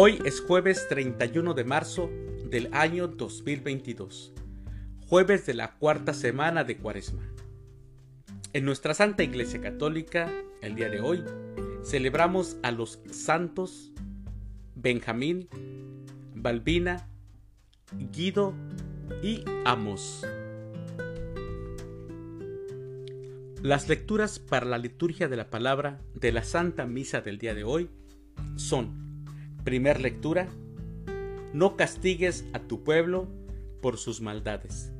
Hoy es jueves 31 de marzo del año 2022, jueves de la cuarta semana de Cuaresma. En nuestra Santa Iglesia Católica, el día de hoy, celebramos a los santos Benjamín, Balbina, Guido y Amos. Las lecturas para la liturgia de la palabra de la Santa Misa del día de hoy son Primer lectura. No castigues a tu pueblo por sus maldades.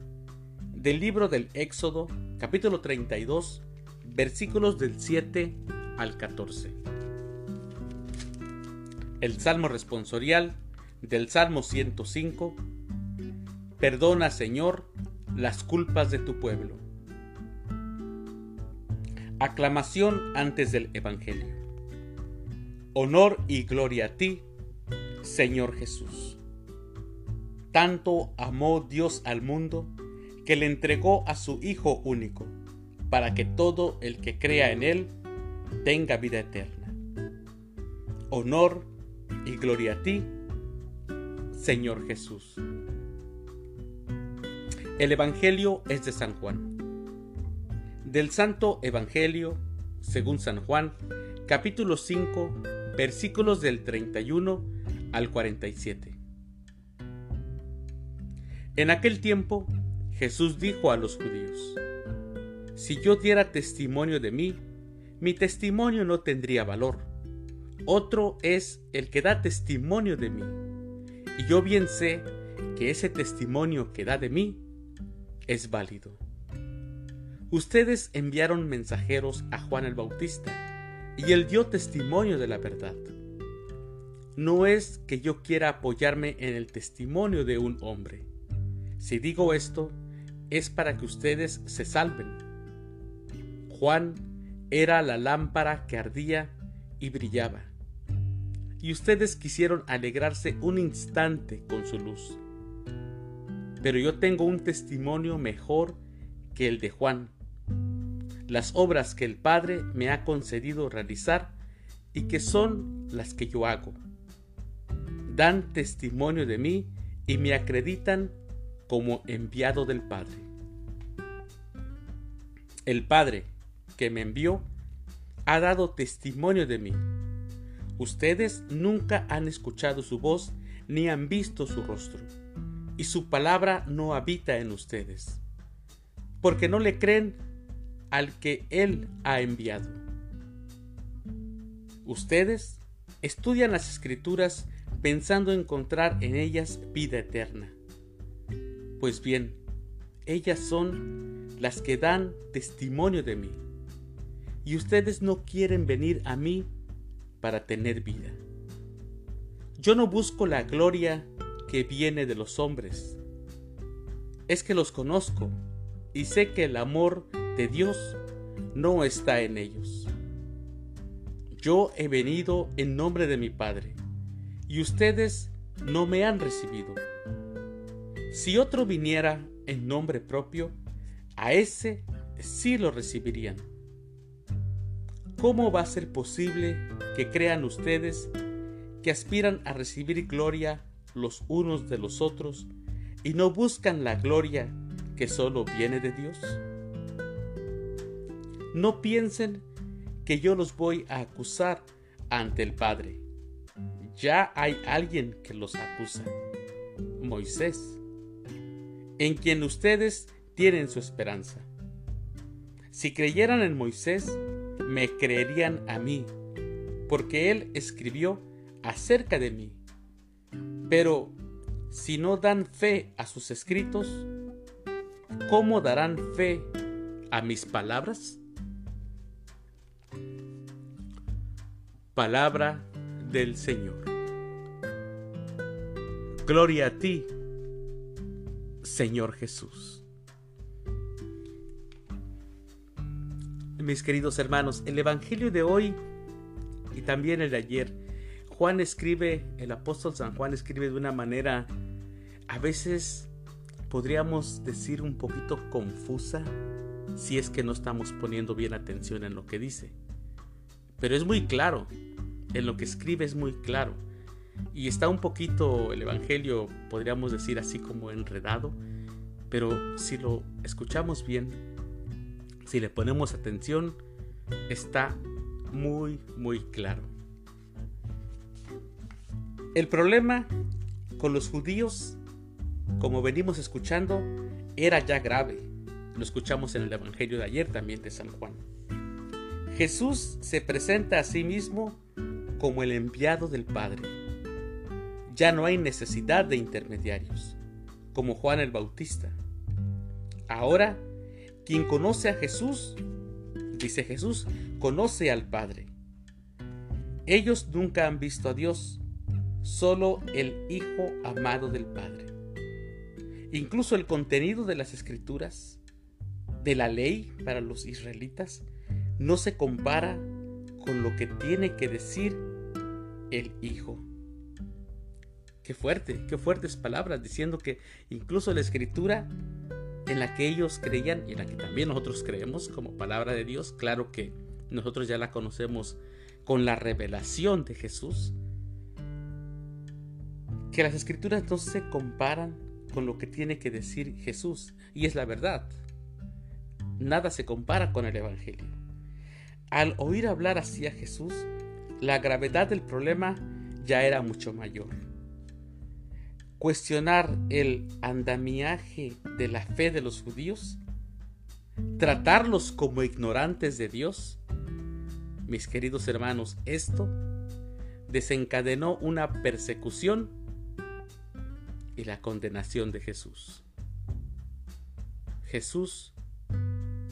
Del libro del Éxodo, capítulo 32, versículos del 7 al 14. El Salmo responsorial del Salmo 105. Perdona, Señor, las culpas de tu pueblo. Aclamación antes del Evangelio. Honor y gloria a ti, Señor Jesús. Tanto amó Dios al mundo que le entregó a su Hijo único, para que todo el que crea en Él tenga vida eterna. Honor y gloria a ti, Señor Jesús. El Evangelio es de San Juan. Del Santo Evangelio, según San Juan, capítulo 5, versículos del 31 al 47. En aquel tiempo Jesús dijo a los judíos, Si yo diera testimonio de mí, mi testimonio no tendría valor. Otro es el que da testimonio de mí. Y yo bien sé que ese testimonio que da de mí es válido. Ustedes enviaron mensajeros a Juan el Bautista, y él dio testimonio de la verdad no es que yo quiera apoyarme en el testimonio de un hombre. Si digo esto, es para que ustedes se salven. Juan era la lámpara que ardía y brillaba. Y ustedes quisieron alegrarse un instante con su luz. Pero yo tengo un testimonio mejor que el de Juan. Las obras que el Padre me ha concedido realizar y que son las que yo hago dan testimonio de mí y me acreditan como enviado del Padre. El Padre que me envió ha dado testimonio de mí. Ustedes nunca han escuchado su voz ni han visto su rostro, y su palabra no habita en ustedes, porque no le creen al que Él ha enviado. Ustedes estudian las escrituras pensando encontrar en ellas vida eterna. Pues bien, ellas son las que dan testimonio de mí, y ustedes no quieren venir a mí para tener vida. Yo no busco la gloria que viene de los hombres, es que los conozco y sé que el amor de Dios no está en ellos. Yo he venido en nombre de mi Padre y ustedes no me han recibido. Si otro viniera en nombre propio, a ese sí lo recibirían. ¿Cómo va a ser posible que crean ustedes que aspiran a recibir gloria los unos de los otros y no buscan la gloria que solo viene de Dios? No piensen que yo los voy a acusar ante el Padre ya hay alguien que los acusa, Moisés, en quien ustedes tienen su esperanza. Si creyeran en Moisés, me creerían a mí, porque él escribió acerca de mí. Pero si no dan fe a sus escritos, ¿cómo darán fe a mis palabras? Palabra del Señor. Gloria a ti, Señor Jesús. Mis queridos hermanos, el Evangelio de hoy y también el de ayer, Juan escribe, el apóstol San Juan escribe de una manera, a veces podríamos decir un poquito confusa, si es que no estamos poniendo bien atención en lo que dice. Pero es muy claro, en lo que escribe es muy claro. Y está un poquito el Evangelio, podríamos decir así como enredado, pero si lo escuchamos bien, si le ponemos atención, está muy, muy claro. El problema con los judíos, como venimos escuchando, era ya grave. Lo escuchamos en el Evangelio de ayer también de San Juan. Jesús se presenta a sí mismo como el enviado del Padre. Ya no hay necesidad de intermediarios, como Juan el Bautista. Ahora, quien conoce a Jesús, dice Jesús, conoce al Padre. Ellos nunca han visto a Dios, solo el Hijo amado del Padre. Incluso el contenido de las escrituras, de la ley para los israelitas, no se compara con lo que tiene que decir el Hijo. Qué fuerte, qué fuertes palabras, diciendo que incluso la escritura en la que ellos creían y en la que también nosotros creemos como palabra de Dios, claro que nosotros ya la conocemos con la revelación de Jesús, que las escrituras no se comparan con lo que tiene que decir Jesús, y es la verdad. Nada se compara con el Evangelio. Al oír hablar así a Jesús, la gravedad del problema ya era mucho mayor. Cuestionar el andamiaje de la fe de los judíos, tratarlos como ignorantes de Dios, mis queridos hermanos, esto desencadenó una persecución y la condenación de Jesús. Jesús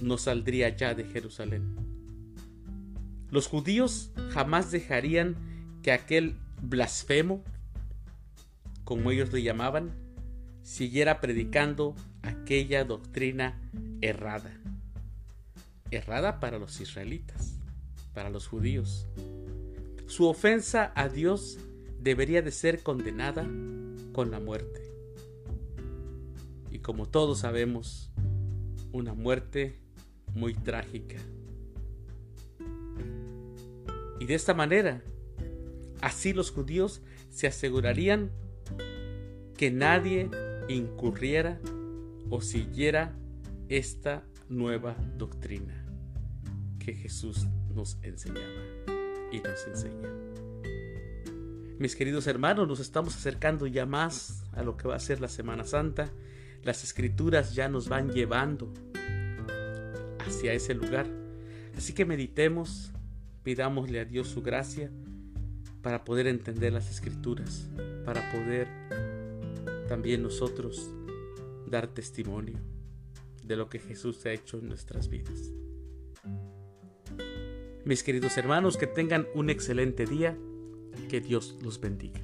no saldría ya de Jerusalén los judíos jamás dejarían que aquel blasfemo, como ellos le llamaban, siguiera predicando aquella doctrina errada. Errada para los israelitas, para los judíos. Su ofensa a Dios debería de ser condenada con la muerte. Y como todos sabemos, una muerte muy trágica. Y de esta manera, así los judíos se asegurarían que nadie incurriera o siguiera esta nueva doctrina que Jesús nos enseñaba y nos enseña. Mis queridos hermanos, nos estamos acercando ya más a lo que va a ser la Semana Santa. Las escrituras ya nos van llevando hacia ese lugar. Así que meditemos, pidámosle a Dios su gracia para poder entender las escrituras, para poder también nosotros dar testimonio de lo que Jesús ha hecho en nuestras vidas. Mis queridos hermanos, que tengan un excelente día, que Dios los bendiga.